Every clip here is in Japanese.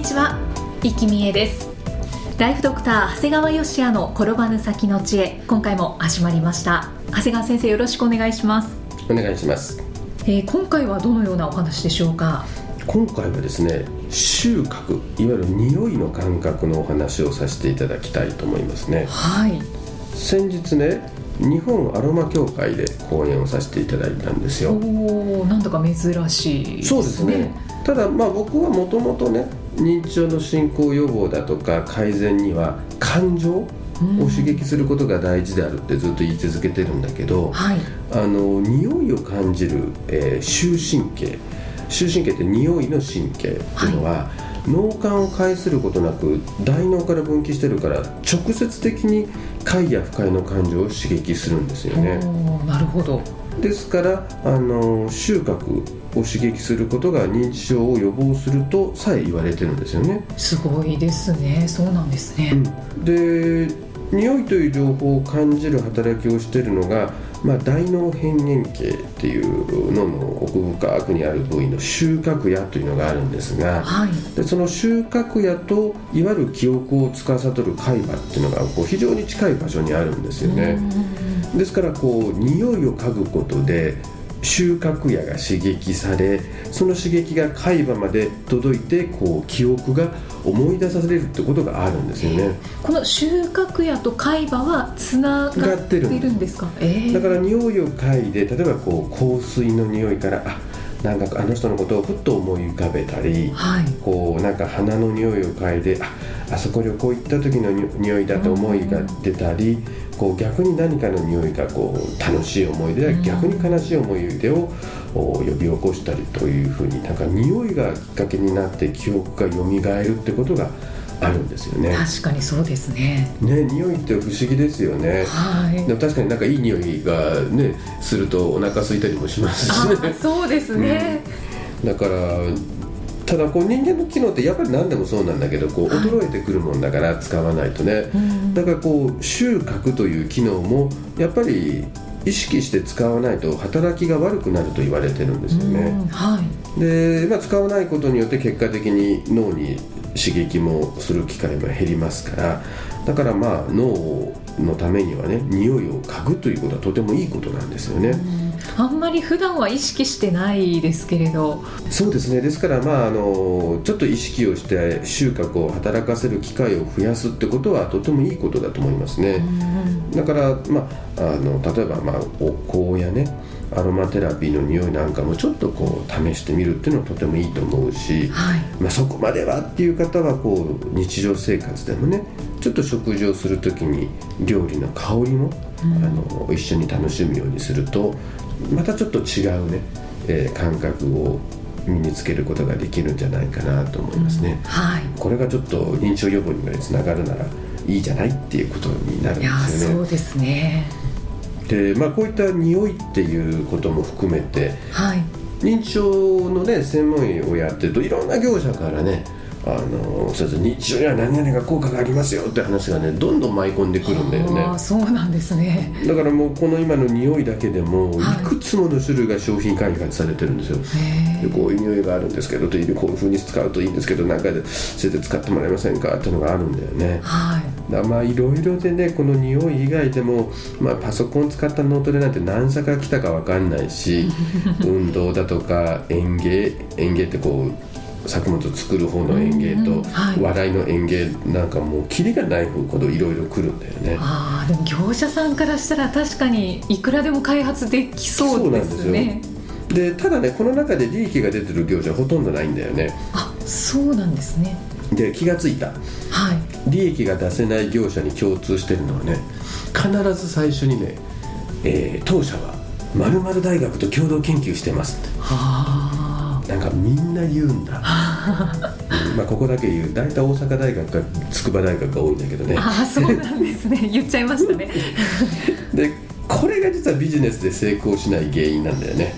にちは、生きみえです。ライフドクター長谷川芳也の転ばぬ先の知恵。今回も始まりました。長谷川先生よろしくお願いします、お願いします。えー今回はどのようなお話でしょうか？今回はですね収穫いわゆる匂いの感覚のお話をさせていただきたいと思いますね。はい。先日ね日本アロマ協会で講演をさせていただいたんですよ。おおなんだか珍しいですね。そうですね。ただまあ僕はもともとね認知症の進行予防だとか改善には感情を刺激することが大事であるってずっと言い続けてるんだけどはい。あの匂いを感じる、えー嗅神経。嗅神経って匂いの神経っていうのは、脳幹を介することなく大脳から分岐してるから直接的に快や不快の感情を刺激するんですよね。なるほど。ですからあの収穫を刺激することが認知症を予防するとさえ言われてるんですよね。すごいですね。そうなんですね、で匂いという情報を感じる働きをしているのが、まあ、大脳辺縁系っていう脳の奥深くにある部位の収穫野というのがあるんですがはい。でその収穫野といわゆる記憶を司る海馬っていうのがこう非常に近い場所にあるんですよね。ですからこう匂いを嗅ぐことで収穫野が刺激されその刺激が海馬まで届いてこう記憶が思い出させれるってことがあるんですよね。この収穫野と海馬はつながってるんですか？えー。だから匂いを嗅いで例えばこう香水の匂いからあなんかあの人のことをふっと思い浮かべたりはい。こうなんか花の匂いを嗅いでああそこ旅行行った時のに匂いだと思いが出たりこう逆に何かの匂いがこう楽しい思い出やうん逆に悲しい思い出をお呼び起こしたりというふうになんか匂いがきっかけになって記憶が蘇るってことがあるんですよね。確かにそうですねね匂いって不思議ですよね。はいでも確かになんかいい匂いがねするとお腹空いたりもしますしあね。そうですね、だからただこう人間の機能ってやっぱり何でもそうなんだけどこうはい。衰えてくるもんだから使わないとね、うん。だからこう収穫という機能もやっぱり意識して使わないと働きが悪くなると言われてるんですようん。ね。はい。で、まあ、使わないことによって結果的に脳に刺激もする機会も減りますからだからまあ脳のためにはね匂いを嗅ぐということはとてもいいことなんですよね。あんまり普段は意識してないですけれど。そうですね。ですからまああのちょっと意識をして収穫を働かせる機会を増やすってことはとてもいいことだと思いますね。だから、まあ、あの例えば、まあ、お香やねアロマテラピーの匂いなんかもちょっとこう試してみるっていうのはとてもいいと思うし、はい。まあ、そこまではっていう方はこう日常生活でもねちょっと食事をする時に料理の香りも、あの一緒に楽しむようにするとまたちょっと違うね、えー感覚を身につけることができるんじゃないかなと思いますね。はいこれがちょっと認知症予防にまでつながるならいいじゃないっていうことになるんですよね。そうですねでまあこういった匂いっていうことも含めてはい認知症のね専門医をやってるといろんな業者からねあのそうです認知症には何々が効果がありますよって話がねどんどん舞い込んでくるんだよね。そうなんですね。だからもうこの今の匂いだけでもいはい。くつもの種類が商品開発されてるんですよ、へでこういう匂いがあるんですけどというこういうふうに使うといいんですけどなんかでそれで使ってもらえませんかっていうのがあるんだよね。ーはい。まあいろいろでねこの匂い以外でも、まあ、パソコン使った脳トレなんて何社から来たか分かんないし 運動だとか園芸園芸ってこう作物を作る方の園芸と、笑いの園芸なんかもうキリがないほどいろいろ来るんだよね。あーでも業者さんからしたら確かにいくらでも開発できそうですね。でただねこの中で利益が出てる業者はほとんどないんだよね。あそうなんですね。で気がついた。はい。利益が出せない業者に共通してるのはね必ず最初にね、えー当社は大学と共同研究してますって。はなんかみんな言うんだ、う んまあここだけ言う。大体大阪大学か筑波大学が多いんだけどね。あああそうなんですね。言っちゃいましたね。でこれが実はビジネスで成功しない原因なんだよね。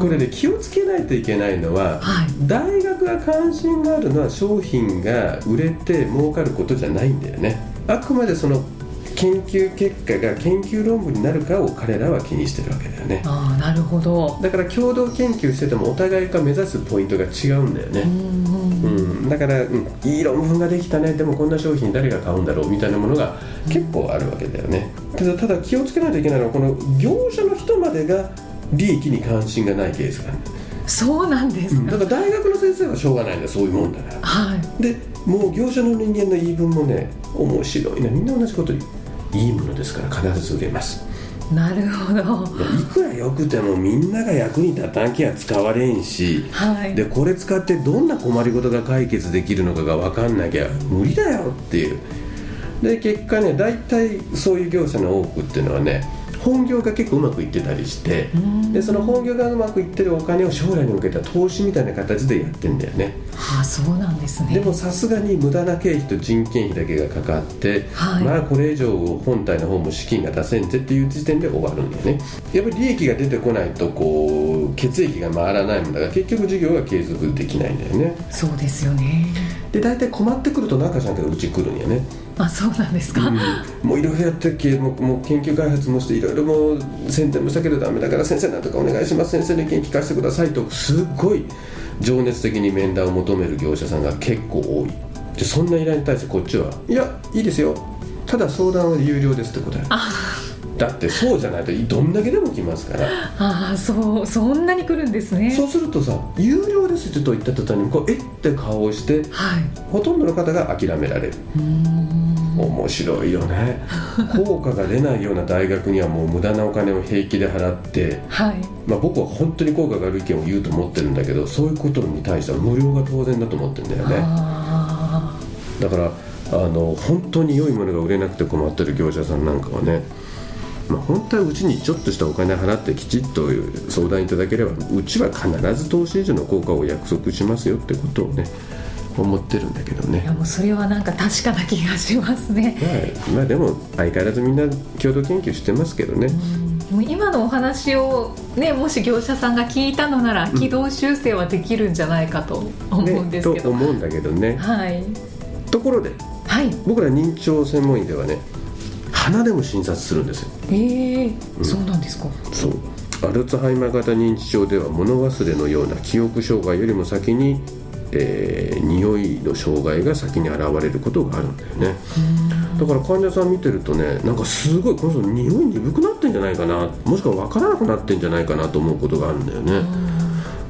これで気をつけないといけないのは、はい。大学が関心があるのは商品が売れて儲かることじゃないんだよね。あくまでその研究結果が研究論文になるかを彼らは気にしてるわけだよね。ああなるほど。だから共同研究しててもお互いが目指すポイントが違うんだよね、うんうんうん、だから、うん、いい論文ができたね。でもこんな商品誰が買うんだろうみたいなものが結構あるわけだよね。ただただ気をつけないといけないのはこの業者の人までが利益に関心がないケースがある、そうなんです。うん、か、だから大学の先生はしょうがないんだそういうもんだから。はい。でもう業者の人間の言い分もね面白いなみんな同じこと言ういいものですから必ず売れます。なるほど。いくら良くてもみんなが役に立たんきゃ使われんしはい。でこれ使ってどんな困りごとが解決できるのかが分かんなきゃ無理だよっていう。で結果ね大体そういう業者の多くっていうのはね本業が結構うまくいってたりしてうん。でその本業がうまくいってるお金を将来に向けた投資みたいな形でやってんだよね。ああそうなんですね。でもさすがに無駄な経費と人件費だけがかかって、はい。まあこれ以上本体の方も資金が出せんぜっていう時点で終わるんだよね。やっぱり利益が出てこないとこう血液が回らないもんだから結局事業が継続できないんだよね。そうですよね。で大体困ってくると中さんがうち来るんやね、あそうなんですか、もういろいろやってっけもうもう研究開発もしていろいろもう宣伝もしたけどダメだから先生なんとかお願いします。先生の意見聞かせてくださいとすっごい情熱的に面談を求める業者さんが結構多い。でそんな依頼に対してこっちはいやいいですよ。ただ相談は有料ですって答える。だってそうじゃないとどんだけでも来ますから。ああそうそんなに来るんですね。そうするとさ有料ですってと言った途端にこうえって顔をしてはい。ほとんどの方が諦められる。うーん面白いよね。効果が出ないような大学にはもう無駄なお金を平気で払って、はい。まあ、僕は本当に効果がある意見を言うと思ってるんだけどそういうことに対しては無料が当然だと思ってるんだよね。あだからあの本当に良いものが売れなくて困ってる業者さんなんかはねまあ、本当はうちにちょっとしたお金払ってきちっと相談いただければうちは必ず投資以上の効果を約束しますよってことをね思ってるんだけどね。あいやもうそれはなんか確かな気がしますね。まあ、まあでも相変わらずみんな共同研究してますけどね、もう今のお話をねもし業者さんが聞いたのなら軌道修正はできるんじゃないかと思うんですけとど、思うんだけどね。はい。ところではい。僕ら認知症専門医ではね鼻でも診察するんですよ。ええそうなんですか。そう。アルツハイマー型認知症では物忘れのような記憶障害よりも先に、えー匂いの障害が先に現れることがあるんだよね。だから患者さん見てるとねなんかすごいこの人匂い鈍くなってんじゃないかな。もしくは分からなくなってんじゃないかなと思うことがあるんだよね。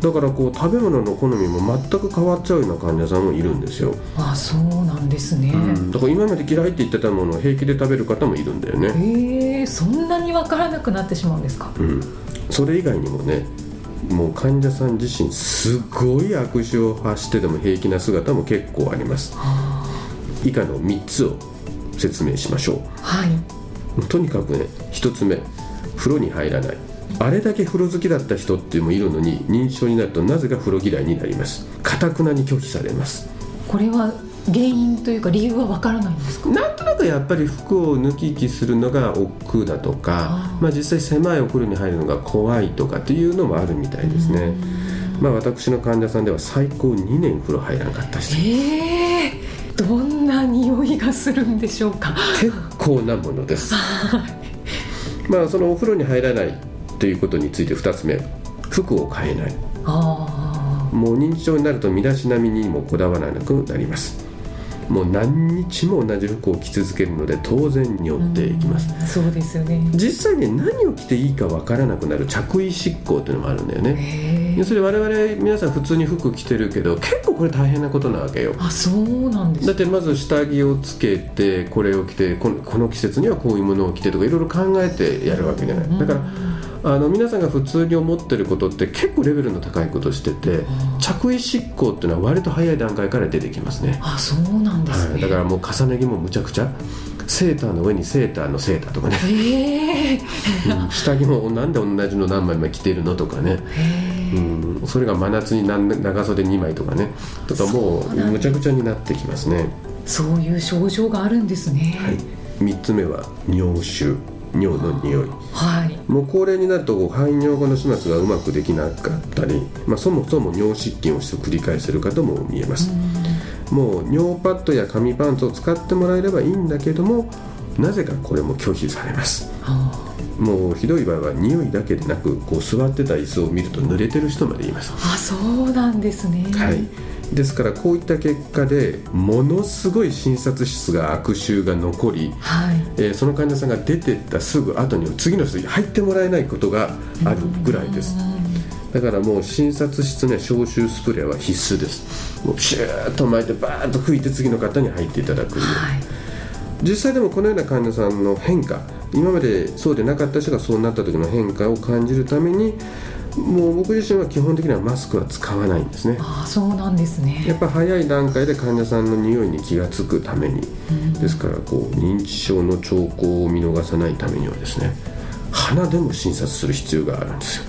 だからこう食べ物の好みも全く変わっちゃうような患者さんもいるんですよ、あそうなんですね、うん。だから今まで嫌いって言ってたものを平気で食べる方もいるんだよね。ええそんなに分からなくなってしまうんですか？うん、それ以外にもねもう患者さん自身すごい悪手を発してでも平気な姿も結構あります。以下の3つを説明しましょはい、うとにかくね1つ目風呂に入らない。あれだけ風呂好きだった人っていうのもいるのに認知症になるとなぜか風呂嫌いになります。かたくなに拒否されます。これは原因というか理由は分からないんですか？なんとなくやっぱり服を脱き着するのが億劫だとかまあ、実際狭いお風呂に入るのが怖いとかっていうのもあるみたいですね、まあ、私の患者さんでは最高2年風呂入らなかった人ええどんな匂いがするんでしょうか？結構なものです。まあそのお風呂に入らないということについて2つ目服を変えない。あもう認知症になると身だしなみにもこだわらなくなりますもう何日も同じ服を着続けるので当然匂あっていきます。うんそうですよね。実際ね何を着ていいかわからなくなる着衣執行っていうのもあるんだよね。要するに我々皆さん普通に服着てるけど結構これ大変なことなわけよ。あそうなんです。だってまず下着をつけてこれを着てこのこの季節にはこういうものを着てとかいろいろ考えてやるわけじゃない。だからあの皆さんが普通に思ってることって結構レベルの高いことしてて着衣執行っていうのは割と早い段階から出てきますね。あそうなんですはい、ねだからもう重ね着もむちゃくちゃ。セーターの上にセーターのセーターとかね、えー。うん。下着もなんで同じの何枚も着てるのとかね、うん、それが真夏になん長袖2枚とかね。とかもうむちゃくちゃになってきますね。そういう症状があるんですね。はい、3つ目は尿臭尿の匂い。はい。もう高齢になると排尿後の始末がうまくできなかったり、まあ、そもそも尿失禁をして繰り返せる方も見えます、もう尿パッドや紙パンツを使ってもらえればいいんだけどもなぜかこれも拒否されます。あもうひどい場合は匂いだけでなくこう座ってた椅子を見ると濡れてる人までいます。あそうなんですね。はい、ですからこういった結果でものすごい診察室が悪臭が残り、はい。えーその患者さんが出てったすぐ後に次の人に入ってもらえないことがあるぐらいです。だからもう診察室ね消臭スプレーは必須です。もうシューッと巻いてバーッと拭いて次の方に入っていただく、はい。実際でもこのような患者さんの変化今までそうでなかった人がそうなった時の変化を感じるためにもう僕自身は基本的にはマスクは使わないんですね。あそうなんですね。やっぱ早い段階で患者さんの匂いに気がつくために、ですからこう認知症の兆候を見逃さないためにはですね鼻でも診察する必要があるんですよ。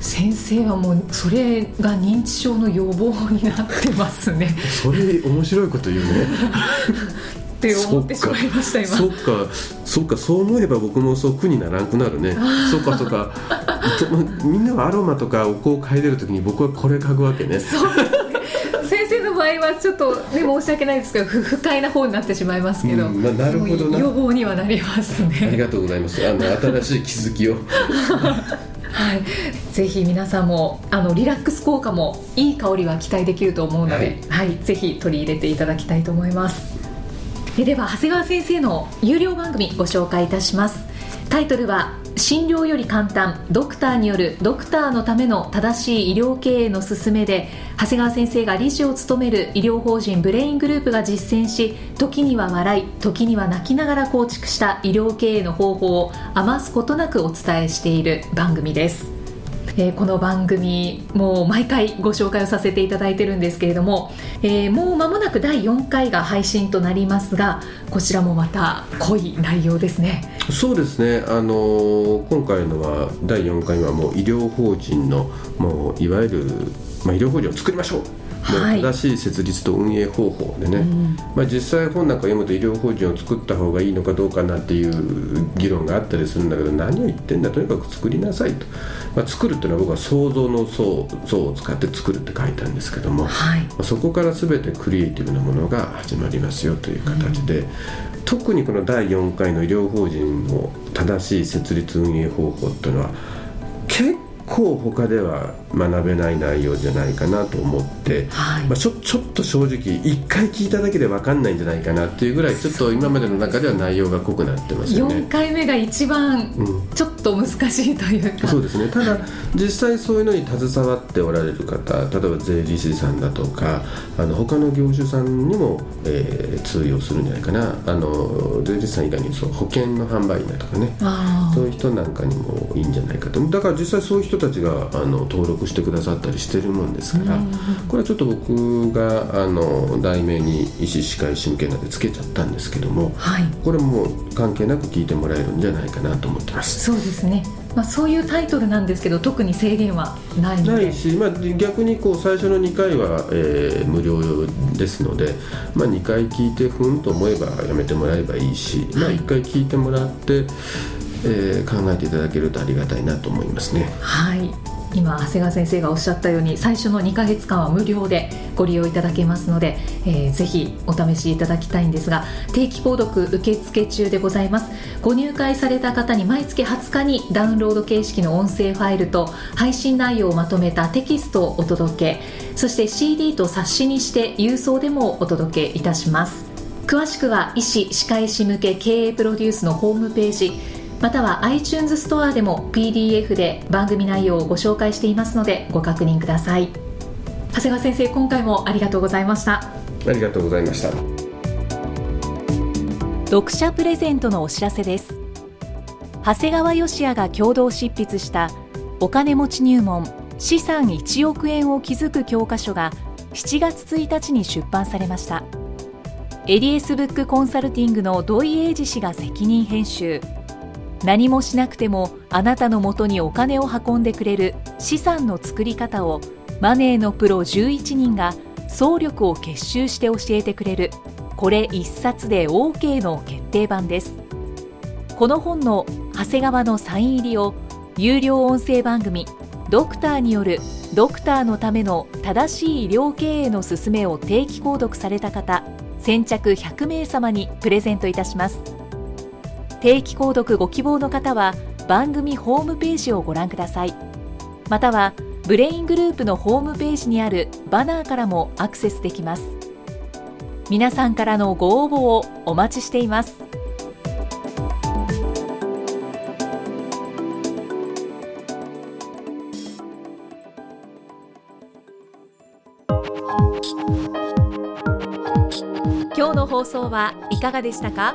先生はもうそれが認知症の予防になってますね。それ面白いこと言うね。って思ってしまいました今。そっか。そっか。そう思えば僕もそう苦にならんくなるね。そっかそっか。とみんなはアロマとかお香を嗅いでる時に僕はこれ嗅ぐわけね。先生の場合はちょっとね申し訳ないですけど不不快な方になってしまいますけど、うんまあなるほどな。予防にはなりますありねがとうございます。あの新しい気づきを。はい。ぜひ皆さんもあのリラックス効果もいい香りは期待できると思うので、はい。ぜひ取り入れていただきたいと思います。えでは長谷川先生の有料番組ご紹介いたします。タイトルは診療より簡単。ドクターによるドクターのための正しい医療経営の勧めで長谷川先生が理事を務める医療法人ブレイングループが実践し時には笑い時には泣きながら構築した医療経営の方法を余すことなくお伝えしている番組です。えーこの番組もう毎回ご紹介をさせていただいてるんですけれども、えーもう間もなく第4回が配信となりますがこちらもまた濃い内容ですね。そうですね、あのー今回のは第4回はもう医療法人のもういわゆる、まあ、医療法人を作りましょう、はいもう。正しい設立と運営方法でね、ん。まあ、実際本なんか読むと医療法人を作った方がいいのかどうかなっていう議論があったりするんだけど何を言ってんだとにかく作りなさいと、まあ、作るっていうのは僕は想像の層層を使って作るって書いたんですけども、はい。まあそこから全てクリエイティブなものが始まりますよという形で、特にこの第4回の医療法人の正しい設立運営方法っていうのは結構他では学べない内容じゃないかなと思って、はい。まあ、ちょちょっと正直1回聞いただけで分かんないんじゃないかなっていうぐらいちょっと今までの中では内容が濃くなってますよね。4。回目が一番うん。ちょっと難しいというか、そうですね。ただ実際そういうのに携わっておられる方例えば税理士さんだとかあの他の業種さんにも、えー通用するんじゃないかな。あの税理士さん以外にそう保険の販売員だとかね。そういう人なんかにもいいんじゃないかと。だから実際そういう人たちがあの登録してくださったりしてるもんですからこれはちょっと僕があの題名に医師歯科医師向けなんでつけちゃったんですけどもはい。これもう関係なく聞いてもらえるんじゃないかなと思ってます。そうですね、まあ、そういうタイトルなんですけど特に制限はないので。ないし、まあ、逆にこう最初の2回は、えー無料ですので、まあ、2回聞いてふんと思えばやめてもらえばいいし、まあ、1回聞いてもらって、えー考えていただけるとありがたいなと思いますね。はい。今長谷川先生がおっしゃったように最初の2ヶ月間は無料でご利用いただけますので、えーぜひお試しいただきたいんですが定期購読受付中でございます。ご入会された方に毎月20日にダウンロード形式の音声ファイルと配信内容をまとめたテキストをお届けそして CD と冊子にして郵送でもお届けいたします。詳しくは医師・歯科医師向け経営プロデュースのホームページまたは iTunes ストアでも PDF で番組内容をご紹介していますのでご確認ください。長谷川先生今回もありがとうございました。ありがとうございました。読者プレゼントのお知らせです。長谷川義也が共同執筆したお金持ち入門資産1億円を築く教科書が7月1日に出版されました。エリエスブックコンサルティングの土井英二氏が責任編集何もしなくてもあなたのもとにお金を運んでくれる資産の作り方をマネーのプロ11人が総力を結集して教えてくれる。これ一冊で OK の決定版です。この本の長谷川のサイン入りを有料音声番組ドクターによるドクターのための正しい医療経営の勧めを定期購読された方先着100名様にプレゼントいたします。定期購読ご希望の方は番組ホームページをご覧ください。またはブレイングループのホームページにあるバナーからもアクセスできます。皆さんからのご応募をお待ちしています。今日の放送はいかがでしたか？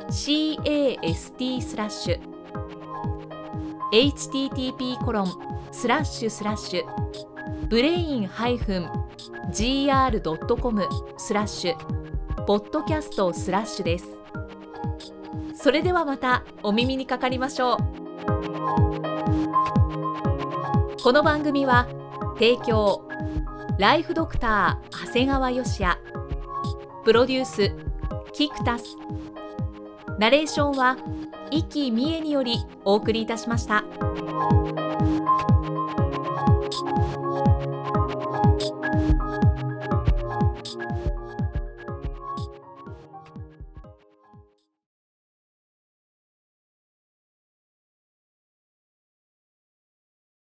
cast スラッシュ http コロンスラッシュスラッシュブレイン -gr.com スラッシュポッドキャストスラッシュです。それではまたお耳にかかりましょう。この番組は提供ライフドクター長谷川芳也プロデュースキクタスナレーションは生きみえによりお送りいたしました。